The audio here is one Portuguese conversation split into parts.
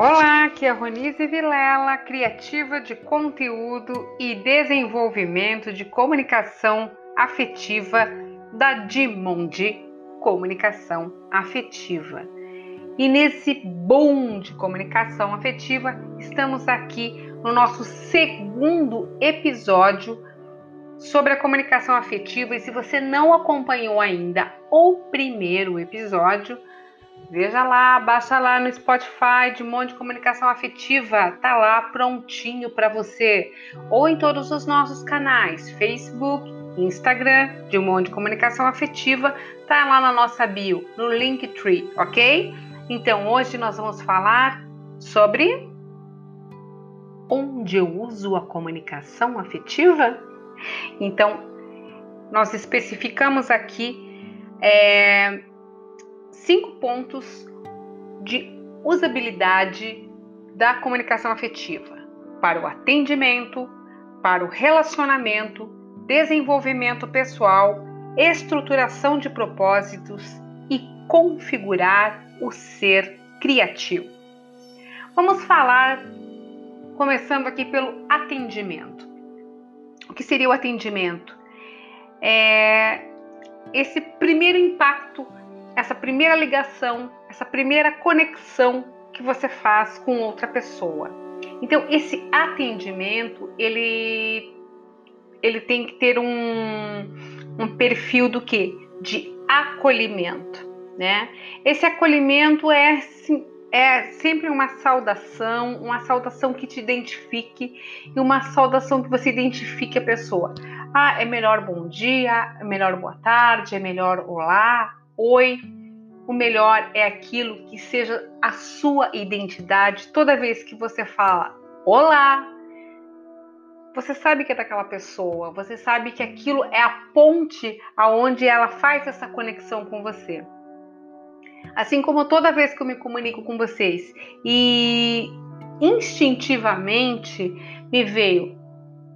Olá, aqui é a Ronise Vilela, criativa de conteúdo e desenvolvimento de comunicação afetiva da Dimonde Comunicação Afetiva. E nesse boom de comunicação afetiva, estamos aqui no nosso segundo episódio sobre a comunicação afetiva. E se você não acompanhou ainda o primeiro episódio, veja lá, baixa lá no Spotify de Monte de Comunicação Afetiva, tá lá prontinho para você. Ou em todos os nossos canais, Facebook, Instagram de Monte de Comunicação Afetiva, tá lá na nossa bio, no Linktree, ok? Então hoje nós vamos falar sobre onde eu uso a comunicação afetiva. Então nós especificamos aqui é, cinco pontos de usabilidade da comunicação afetiva para o atendimento, para o relacionamento desenvolvimento pessoal, estruturação de propósitos e configurar o ser criativo. Vamos falar, começando aqui pelo atendimento. O que seria o atendimento? É esse primeiro impacto, essa primeira ligação, essa primeira conexão que você faz com outra pessoa. Então, esse atendimento, ele ele tem que ter um, um perfil do que? De acolhimento, né? Esse acolhimento é, é sempre uma saudação, uma saudação que te identifique e uma saudação que você identifique a pessoa. Ah, é melhor bom dia, é melhor boa tarde, é melhor olá, oi. O melhor é aquilo que seja a sua identidade toda vez que você fala olá, você sabe que é daquela pessoa, você sabe que aquilo é a ponte aonde ela faz essa conexão com você. Assim como toda vez que eu me comunico com vocês e instintivamente me veio,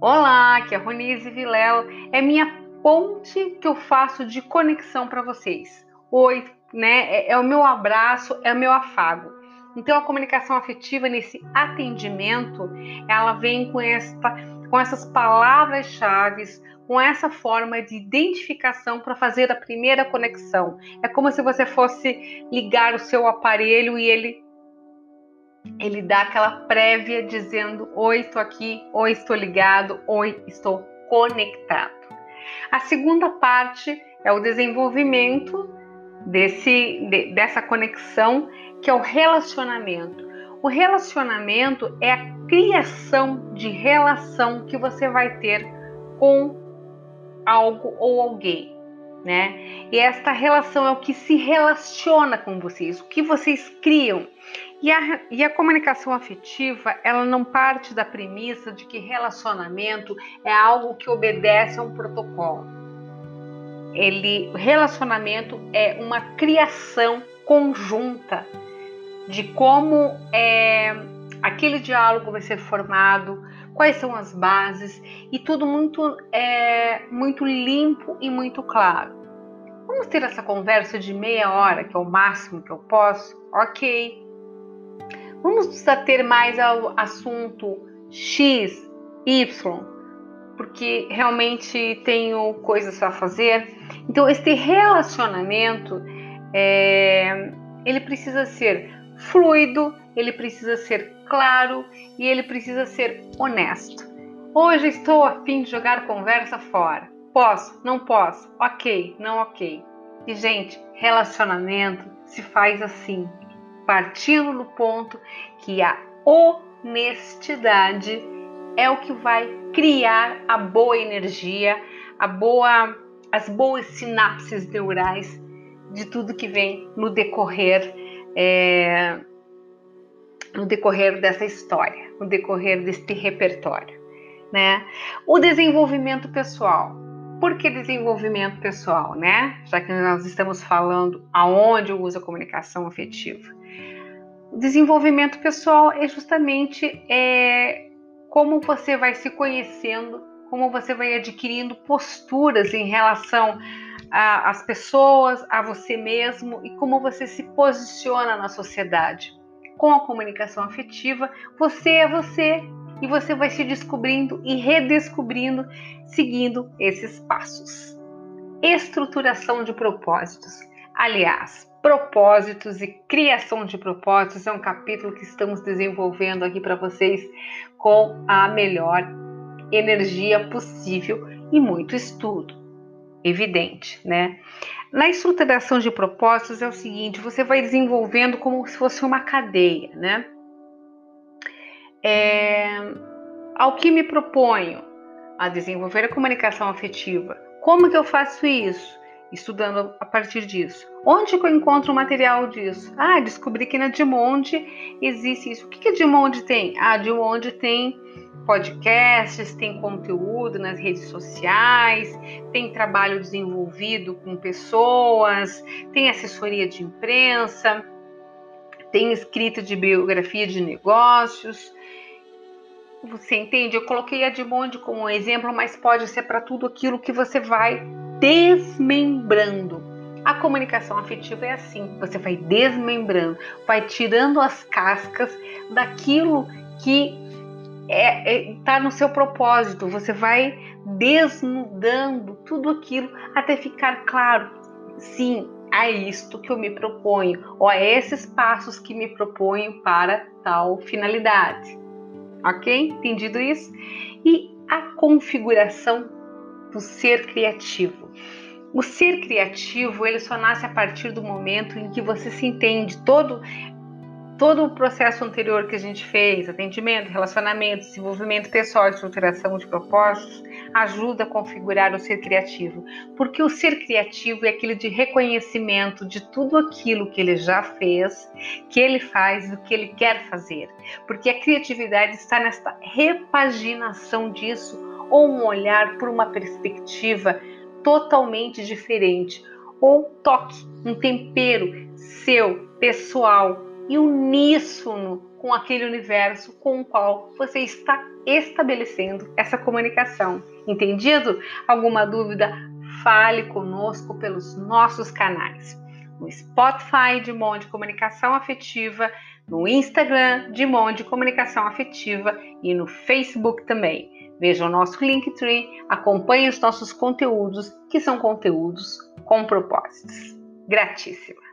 olá, que é Ronise Vilela, é minha ponte que eu faço de conexão para vocês. Oi, né? É, é o meu abraço, é o meu afago. Então a comunicação afetiva nesse atendimento, ela vem com esta com essas palavras-chave, com essa forma de identificação para fazer a primeira conexão. É como se você fosse ligar o seu aparelho e ele ele dá aquela prévia dizendo: "Oi, estou aqui, oi, estou ligado, oi, estou conectado". A segunda parte é o desenvolvimento desse de, dessa conexão, que é o relacionamento. O relacionamento é a criação de relação que você vai ter com algo ou alguém, né? E esta relação é o que se relaciona com vocês, o que vocês criam. E a, e a comunicação afetiva, ela não parte da premissa de que relacionamento é algo que obedece a um protocolo. Ele, relacionamento é uma criação conjunta de como é, aquele diálogo vai ser formado, quais são as bases e tudo muito é, muito limpo e muito claro. Vamos ter essa conversa de meia hora, que é o máximo que eu posso? Ok. Vamos ter mais ao assunto X, Y, porque realmente tenho coisas a fazer. Então, esse relacionamento é, ele precisa ser fluido, ele precisa ser claro e ele precisa ser honesto. Hoje estou a fim de jogar conversa fora. Posso? Não posso? Ok, não ok. E, gente, relacionamento se faz assim, partindo do ponto que a honestidade é o que vai criar a boa energia, a boa, as boas sinapses neurais de tudo que vem no decorrer é, no decorrer dessa história, no decorrer deste repertório, né? O desenvolvimento pessoal. Por que desenvolvimento pessoal, né? Já que nós estamos falando aonde uso a comunicação afetiva. O desenvolvimento pessoal é justamente é, como você vai se conhecendo, como você vai adquirindo posturas em relação às pessoas, a você mesmo e como você se posiciona na sociedade com a comunicação afetiva, você é você e você vai se descobrindo e redescobrindo seguindo esses passos. Estruturação de propósitos. Aliás, propósitos e criação de propósitos é um capítulo que estamos desenvolvendo aqui para vocês com a melhor energia possível e muito estudo. Evidente, né? Na estruturação de propósitos é o seguinte: você vai desenvolvendo como se fosse uma cadeia, né? É, ao que me proponho a desenvolver a comunicação afetiva. Como que eu faço isso? Estudando a partir disso. Onde que eu encontro o material disso? Ah, descobri que na Dimonde existe isso. O que, que a Dimonde tem? Ah, a Dimonde tem podcasts, tem conteúdo nas redes sociais, tem trabalho desenvolvido com pessoas, tem assessoria de imprensa, tem escrita de biografia de negócios. Você entende? Eu coloquei a Edmond como um exemplo, mas pode ser para tudo aquilo que você vai desmembrando. A comunicação afetiva é assim: você vai desmembrando, vai tirando as cascas daquilo que está é, é, tá no seu propósito, você vai desnudando tudo aquilo até ficar claro. Sim, é isto que eu me proponho, ou é esses passos que me proponho para tal finalidade. Ok? Entendido isso? E a configuração do ser criativo. O ser criativo, ele só nasce a partir do momento em que você se entende todo todo o processo anterior que a gente fez, atendimento, relacionamento, desenvolvimento pessoal, estruturação de propósitos, ajuda a configurar o ser criativo. Porque o ser criativo é aquele de reconhecimento de tudo aquilo que ele já fez, que ele faz, do que ele quer fazer. Porque a criatividade está nesta repaginação disso, ou um olhar por uma perspectiva totalmente diferente, ou toque, um tempero seu, pessoal, e uníssono com aquele universo com o qual você está estabelecendo essa comunicação. Entendido? Alguma dúvida? Fale conosco pelos nossos canais. No Spotify de Monde Comunicação Afetiva, no Instagram de Monde Comunicação Afetiva e no Facebook também. Veja o nosso Linktree, acompanhe os nossos conteúdos, que são conteúdos com propósitos. Gratíssima!